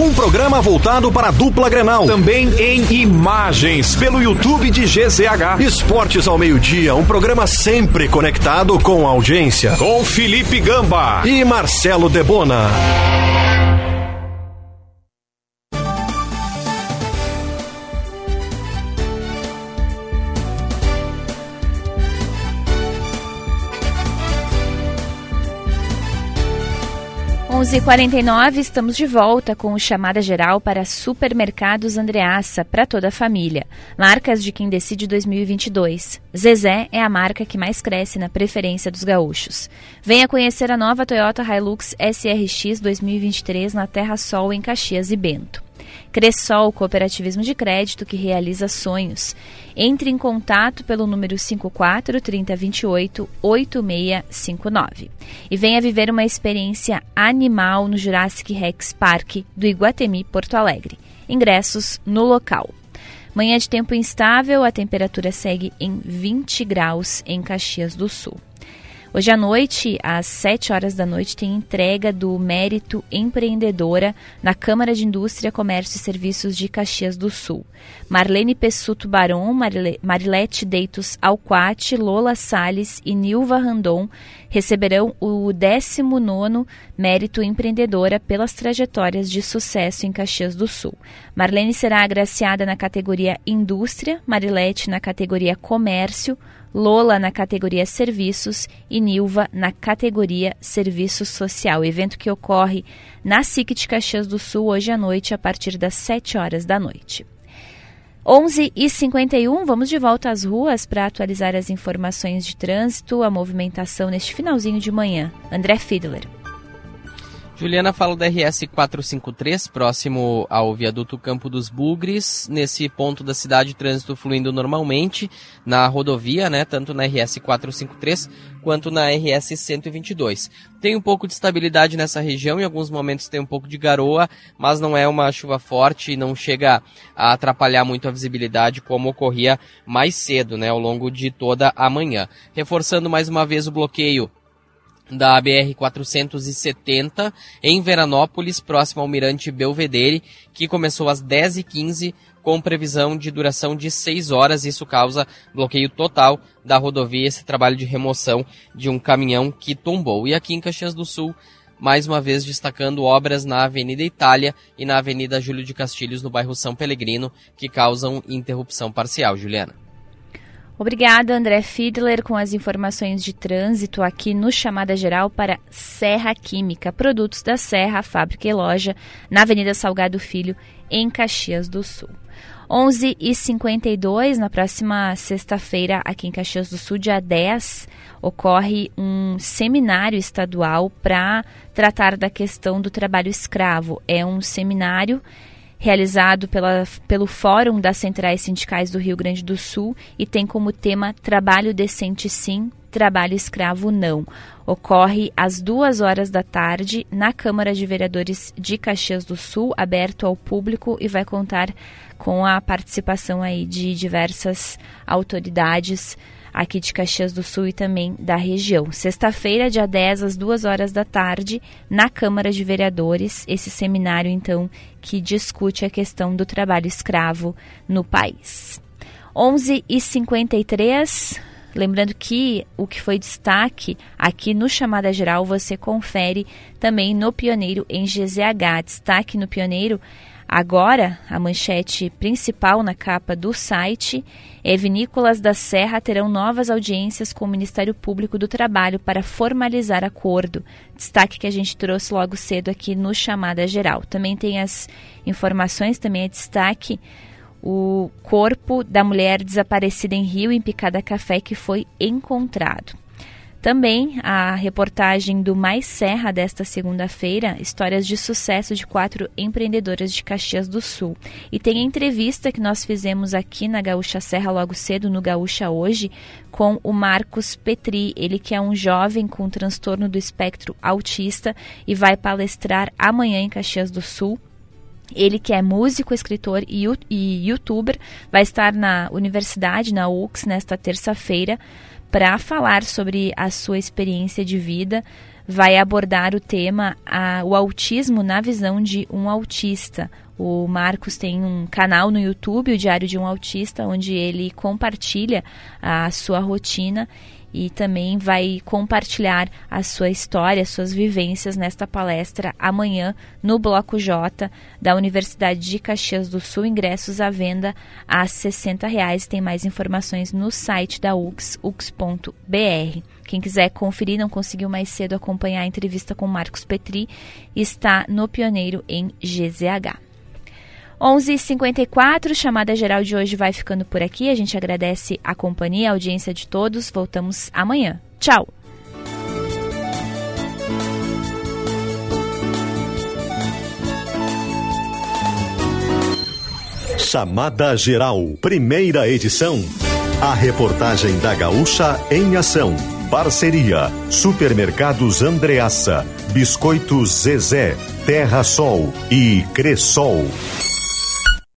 Um programa voltado para a dupla Grenal. Também em imagens pelo YouTube de GZH. Esportes ao meio-dia, um programa sempre conectado com a audiência. Com Felipe Gamba e Marcelo Debona. Onze e 49 estamos de volta com o chamada geral para Supermercados Andreaça para toda a família. Marcas de quem decide 2022. Zezé é a marca que mais cresce na preferência dos gaúchos. Venha conhecer a nova Toyota Hilux SRX 2023 na Terra Sol em Caxias e Bento. Cressol Cooperativismo de Crédito que realiza sonhos. Entre em contato pelo número 54 3028 8659 e venha viver uma experiência animal no Jurassic Rex Park do Iguatemi Porto Alegre. Ingressos no local. Manhã de tempo instável, a temperatura segue em 20 graus em Caxias do Sul. Hoje à noite, às 7 horas da noite, tem entrega do Mérito Empreendedora na Câmara de Indústria, Comércio e Serviços de Caxias do Sul. Marlene Pessuto Baron, Marilete Deitos Alquati, Lola Sales e Nilva Randon receberão o 19º Mérito Empreendedora pelas trajetórias de sucesso em Caxias do Sul. Marlene será agraciada na categoria Indústria, Marilete na categoria Comércio, Lola na categoria Serviços e Nilva na categoria Serviço Social. Evento que ocorre na SIC de Caxias do Sul hoje à noite, a partir das 7 horas da noite. 11 e 51 vamos de volta às ruas para atualizar as informações de trânsito, a movimentação neste finalzinho de manhã. André Fiedler. Juliana fala da RS 453, próximo ao viaduto Campo dos Bugres. Nesse ponto da cidade, trânsito fluindo normalmente na rodovia, né? Tanto na RS 453 quanto na RS 122. Tem um pouco de estabilidade nessa região, em alguns momentos tem um pouco de garoa, mas não é uma chuva forte e não chega a atrapalhar muito a visibilidade como ocorria mais cedo, né? Ao longo de toda a manhã. Reforçando mais uma vez o bloqueio da BR-470 em Veranópolis, próximo ao Mirante Belvedere, que começou às 10h15 com previsão de duração de 6 horas. Isso causa bloqueio total da rodovia, esse trabalho de remoção de um caminhão que tombou. E aqui em Caxias do Sul, mais uma vez destacando obras na Avenida Itália e na Avenida Júlio de Castilhos, no bairro São Pelegrino, que causam interrupção parcial. Juliana. Obrigada, André Fiedler, com as informações de trânsito aqui no Chamada Geral para Serra Química, produtos da Serra, fábrica e loja, na Avenida Salgado Filho, em Caxias do Sul. 11 e 52 na próxima sexta-feira, aqui em Caxias do Sul, dia 10, ocorre um seminário estadual para tratar da questão do trabalho escravo. É um seminário realizado pela, pelo Fórum das Centrais Sindicais do Rio Grande do Sul e tem como tema Trabalho Decente Sim, trabalho escravo não. Ocorre às duas horas da tarde na Câmara de Vereadores de Caxias do Sul, aberto ao público e vai contar com a participação aí de diversas autoridades aqui de Caxias do Sul e também da região. Sexta-feira, dia 10, às 2 horas da tarde, na Câmara de Vereadores, esse seminário, então, que discute a questão do trabalho escravo no país. 11 e 53 Lembrando que o que foi destaque aqui no Chamada Geral você confere também no Pioneiro em GZH. Destaque no Pioneiro Agora, a manchete principal na capa do site é Vinícolas da Serra terão novas audiências com o Ministério Público do Trabalho para formalizar acordo. Destaque que a gente trouxe logo cedo aqui no Chamada Geral. Também tem as informações, também é destaque o corpo da mulher desaparecida em Rio, em Picada Café, que foi encontrado. Também a reportagem do Mais Serra desta segunda-feira, histórias de sucesso de quatro empreendedoras de Caxias do Sul. E tem a entrevista que nós fizemos aqui na Gaúcha Serra logo cedo, no Gaúcha Hoje, com o Marcos Petri, ele que é um jovem com transtorno do espectro autista e vai palestrar amanhã em Caxias do Sul. Ele que é músico, escritor e, youtuber, vai estar na universidade, na UX, nesta terça-feira, para falar sobre a sua experiência de vida, vai abordar o tema a, o autismo na visão de um autista. O Marcos tem um canal no YouTube, o Diário de um Autista, onde ele compartilha a sua rotina e também vai compartilhar a sua história, suas vivências nesta palestra amanhã no Bloco J da Universidade de Caxias do Sul. Ingressos à venda a 60 reais. Tem mais informações no site da UX, ux.br. Quem quiser conferir, não conseguiu mais cedo acompanhar a entrevista com Marcos Petri, está no Pioneiro em GZH. 11h54, chamada geral de hoje vai ficando por aqui. A gente agradece a companhia, a audiência de todos. Voltamos amanhã. Tchau! Chamada Geral, primeira edição. A reportagem da Gaúcha em ação. Parceria: Supermercados Andreaça, Biscoitos Zezé, Terra Sol e Cressol.